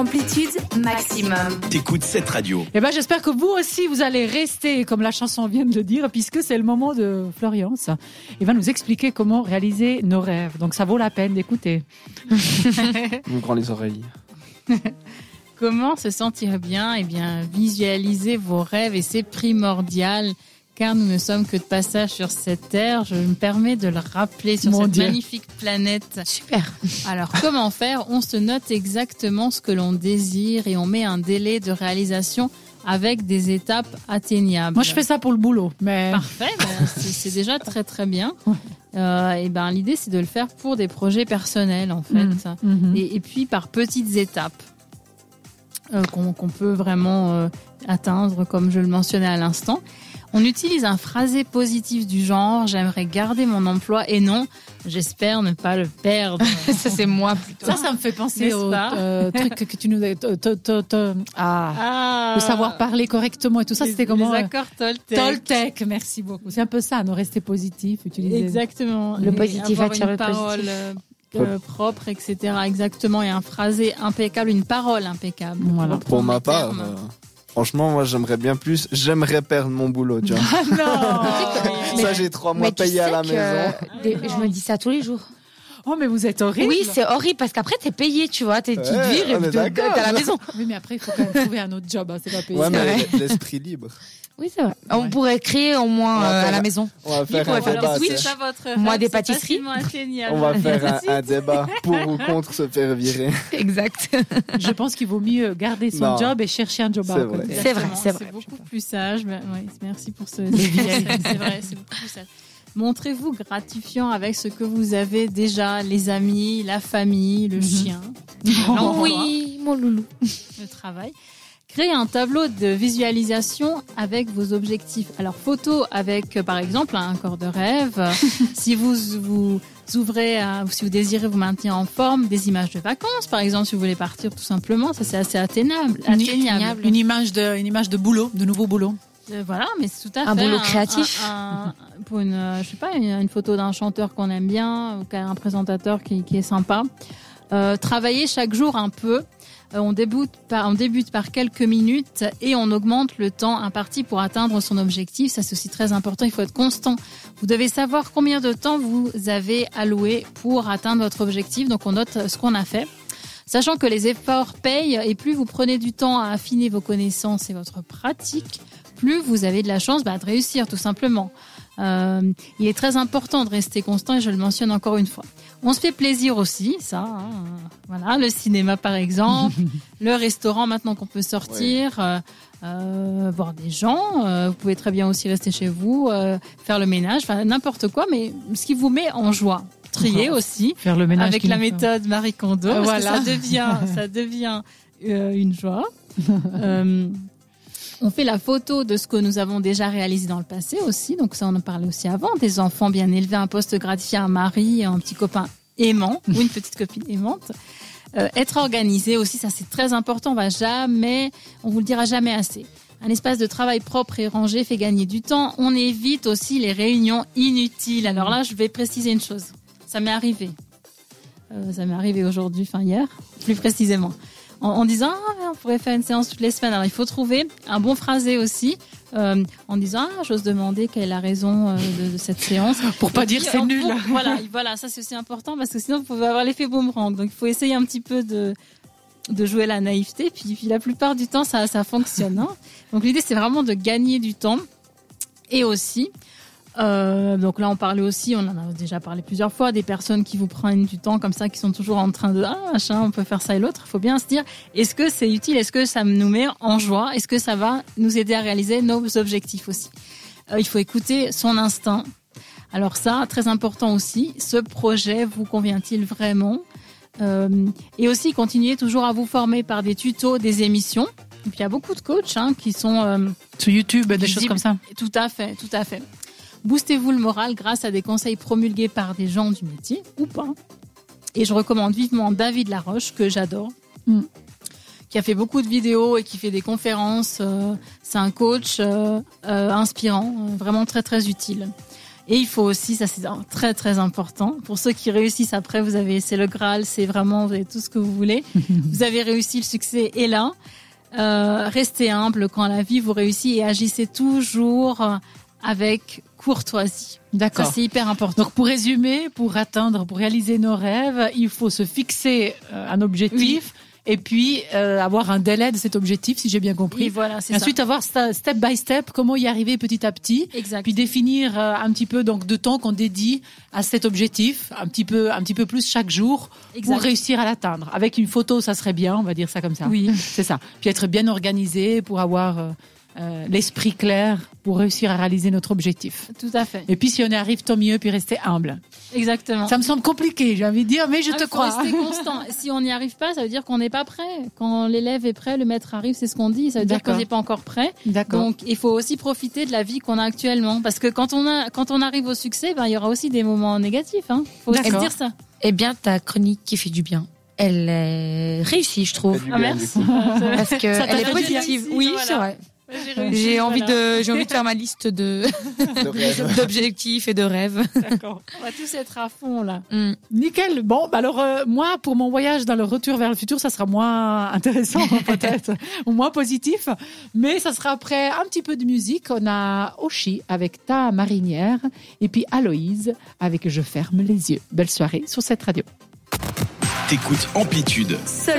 Amplitude maximum. T'écoutes cette radio. Eh ben, j'espère que vous aussi, vous allez rester, comme la chanson vient de le dire, puisque c'est le moment de Florian. Il va nous expliquer comment réaliser nos rêves. Donc, ça vaut la peine d'écouter. Vous grand les oreilles. Comment se sentir bien? Eh bien, visualiser vos rêves et c'est primordial car nous ne sommes que de passage sur cette terre. Je me permets de le rappeler sur Mon cette Dieu. magnifique planète. Super. Alors, comment faire? On se note exactement ce que l'on désire et on met un délai de réalisation avec des étapes atteignables. Moi, je fais ça pour le boulot, mais Parfait, ben, c'est déjà très très bien. Euh, et ben l'idée c'est de le faire pour des projets personnels en fait, Mhm. et, et puis par petites étapes euh, qu'on qu'on peut vraiment euh, atteindre, comme je le mentionnais à l'instant. On utilise un phrasé positif du genre j'aimerais garder mon emploi et non j'espère ne pas le perdre. Ça, c'est moi plutôt. ça, ça me fait penser au euh, truc que tu nous ah, Ah, le savoir parler correctement et tout ça. C'était comment Les euh, accords Toltec. Toltec, merci beaucoup. C'est un peu ça, nous rester positif, utiliser. Exactement. Le positif avoir attire une le parole positif. euh, euh, propre, etc. Exactement. Et un phrasé impeccable, une parole impeccable. Voilà. Reprendre Pour ma part, euh, franchement, moi, j'aimerais bien plus. J'aimerais perdre mon boulot, tu vois. non ça, j'ai trois mois payés à la maison. des- je me dis ça tous les jours. Oh, mais vous êtes horrible. Oui, c'est horrible parce qu'après t'es payé, tu vois, t'es tu te Ouais, vires et t'es à la maison. Oui, mais après, il faut quand même trouver un autre job. Hein, c'est pas payé. Ouais, c'est mais l'esprit libre. Oui, c'est vrai. On pourrait créer au moins On va euh, à la maison. On va faire un faire débat. ça votre Moi, des pâtisseries. On va faire un, un débat pour ou contre se faire virer. Exact. Je pense qu'il vaut mieux garder son Non. job et chercher un job à côté. C'est vrai, Exactement, c'est vrai. C'est beaucoup plus sage. mais- ouais, merci pour ce. c'est vrai, c'est beaucoup plus sage. Montrez-vous gratifiant avec ce que vous avez déjà, les amis, la famille, le chien, l'emploi. oui, mon loulou. le travail. Créez un tableau de visualisation avec vos objectifs. Alors, photo avec, euh, par exemple, un corps de rêve. si vous vous ouvrez, à- si vous désirez vous maintenir en forme, des images de vacances, par exemple, si vous voulez partir tout simplement, ça c'est assez atteignable. atteignable. Une image de, une image de boulot, de nouveau boulot. Euh, voilà, mais c'est tout à Un fait boulot créatif. un- un- pour une, euh, je sais pas, une, une photo d'un chanteur qu'on aime bien, ou qu'un présentateur qui, qui est sympa. Euh, travailler chaque jour un peu. Euh, on débute par, on débute par quelques minutes et on augmente le temps imparti pour atteindre son objectif. Ça, c'est aussi très important. Il faut être constant. Vous devez savoir combien de temps vous avez alloué pour atteindre votre objectif. Donc, on note ce qu'on a fait. Sachant que les efforts payent et plus vous prenez du temps à affiner vos connaissances et votre pratique, plus vous avez de la chance bah, de réussir tout simplement. Euh, il est très important de rester constant et je le mentionne encore une fois. On se fait plaisir aussi, ça. hein, voilà, le cinéma par exemple, le restaurant maintenant qu'on peut sortir, euh, euh, voir des gens. euh, vous pouvez très bien aussi rester chez vous, faire le ménage, enfin n'importe quoi, mais ce qui vous met en joie. Trier aussi Faire le ménage. avec la méthode Marie Kondo. Ah, voilà. ça devient, ça devient une joie. On fait la photo de ce que nous avons déjà réalisé dans le passé aussi. Donc ça, on en parlait aussi avant. Des enfants bien élevés, un poste gratifié, un mari, un petit copain aimant ou une petite copine aimante. Euh, être organisé aussi, ça c'est très important. On va jamais, on vous le dira jamais assez. Un espace de travail propre et rangé fait gagner du temps. On évite aussi les réunions inutiles. Alors là, je vais préciser une chose. Ça m'est arrivé. Euh, ça m'est arrivé aujourd'hui, enfin hier, plus précisément. En, en disant, ah, on pourrait faire une séance toutes les semaines. Alors il faut trouver un bon phrasé aussi, euh, en disant, ah, j'ose demander quelle est la raison euh, de, de cette séance. Pour pas dire c'est nul. pour- voilà, voilà, ça c'est aussi important parce que sinon vous pouvez avoir l'effet boomerang. Donc il faut essayer un petit peu de de jouer la naïveté. Puis, puis la plupart du temps ça ça fonctionne. hein. Donc l'idée c'est vraiment de gagner du temps et aussi. Euh, donc là, on parlait aussi, on en a déjà parlé plusieurs fois, des personnes qui vous prennent du temps comme ça, qui sont toujours en train de ah machin, on peut faire ça et l'autre. Il faut bien se dire, est-ce que c'est utile, est-ce que ça nous met en joie, est-ce que ça va nous aider à réaliser nos objectifs aussi? Euh, il faut écouter son instinct. Alors ça, très important aussi, ce projet vous convient-il vraiment? Euh, Et aussi continuer toujours à vous former par des tutos, des émissions. Et puis il y a beaucoup de coachs hein, qui sont Sur YouTube, des choses comme ça. tout à fait, tout à fait. Boostez-vous le moral grâce à des conseils promulgués par des gens du métier ou pas. Et je recommande vivement David Laroche, que j'adore, Mm. qui a fait beaucoup de vidéos et qui fait des conférences. euh, C'est un coach euh, euh, inspirant, vraiment très très utile. Et il faut aussi, ça c'est très très important, pour ceux qui réussissent après, vous avez, c'est le Graal, c'est vraiment, vous avez tout ce que vous voulez. vous avez réussi, le succès est là. Euh, restez humble quand la vie vous réussit et agissez toujours avec courtoisie. Ça D'accord. c'est hyper important. Donc pour résumer, pour atteindre, pour réaliser nos rêves, il faut se fixer euh, un objectif et puis euh, avoir un délai de cet objectif, si j'ai bien compris. Oui, voilà, c'est Et ça. ensuite avoir step by step comment y arriver petit à petit. Exact. Puis définir euh, un petit peu donc de temps qu'on dédie à cet objectif, un petit peu un petit peu plus chaque jour Exact. pour réussir à l'atteindre. Avec une photo, ça serait bien, on va dire ça comme ça. Oui. C'est ça. Puis être bien organisé pour avoir euh, euh, l'esprit clair pour réussir à réaliser notre objectif. Tout à fait. Et puis si on y arrive, tant mieux, puis rester humble. Exactement. Ça me semble compliqué, j'ai envie de dire, mais je Ah, te faut crois. rester constant. Si on n'y arrive pas, ça veut dire qu'on n'est pas prêt. Quand l'élève est prêt, le maître arrive, c'est ce qu'on dit. Ça veut dire qu'on n'est pas encore prêt. D'accord. Donc, il faut aussi profiter de la vie qu'on a actuellement. Parce que quand on, a, quand on arrive au succès, ben, il y aura aussi des moments négatifs. Hein. faut aussi dire ça. Eh bien, ta chronique qui fait du bien, elle est réussie, je trouve. Ah, merci. Parce que Ça elle est positive. ici, Oui, voilà. c'est vrai. J'ai envie de, j'ai envie de faire ma liste de d'objectifs et de rêves. D'accord. On va tous être à fond, là. Mm. Nickel. Bon, bah alors euh, moi, pour mon voyage dans le retour vers le futur, ça sera moins intéressant peut-être, ou moins positif, mais ça sera après un petit peu de musique. On a Oshi avec Ta marinière, et puis Aloïse avec Je ferme les yeux. Belle soirée sur cette radio. T'écoutes Amplitude. Seul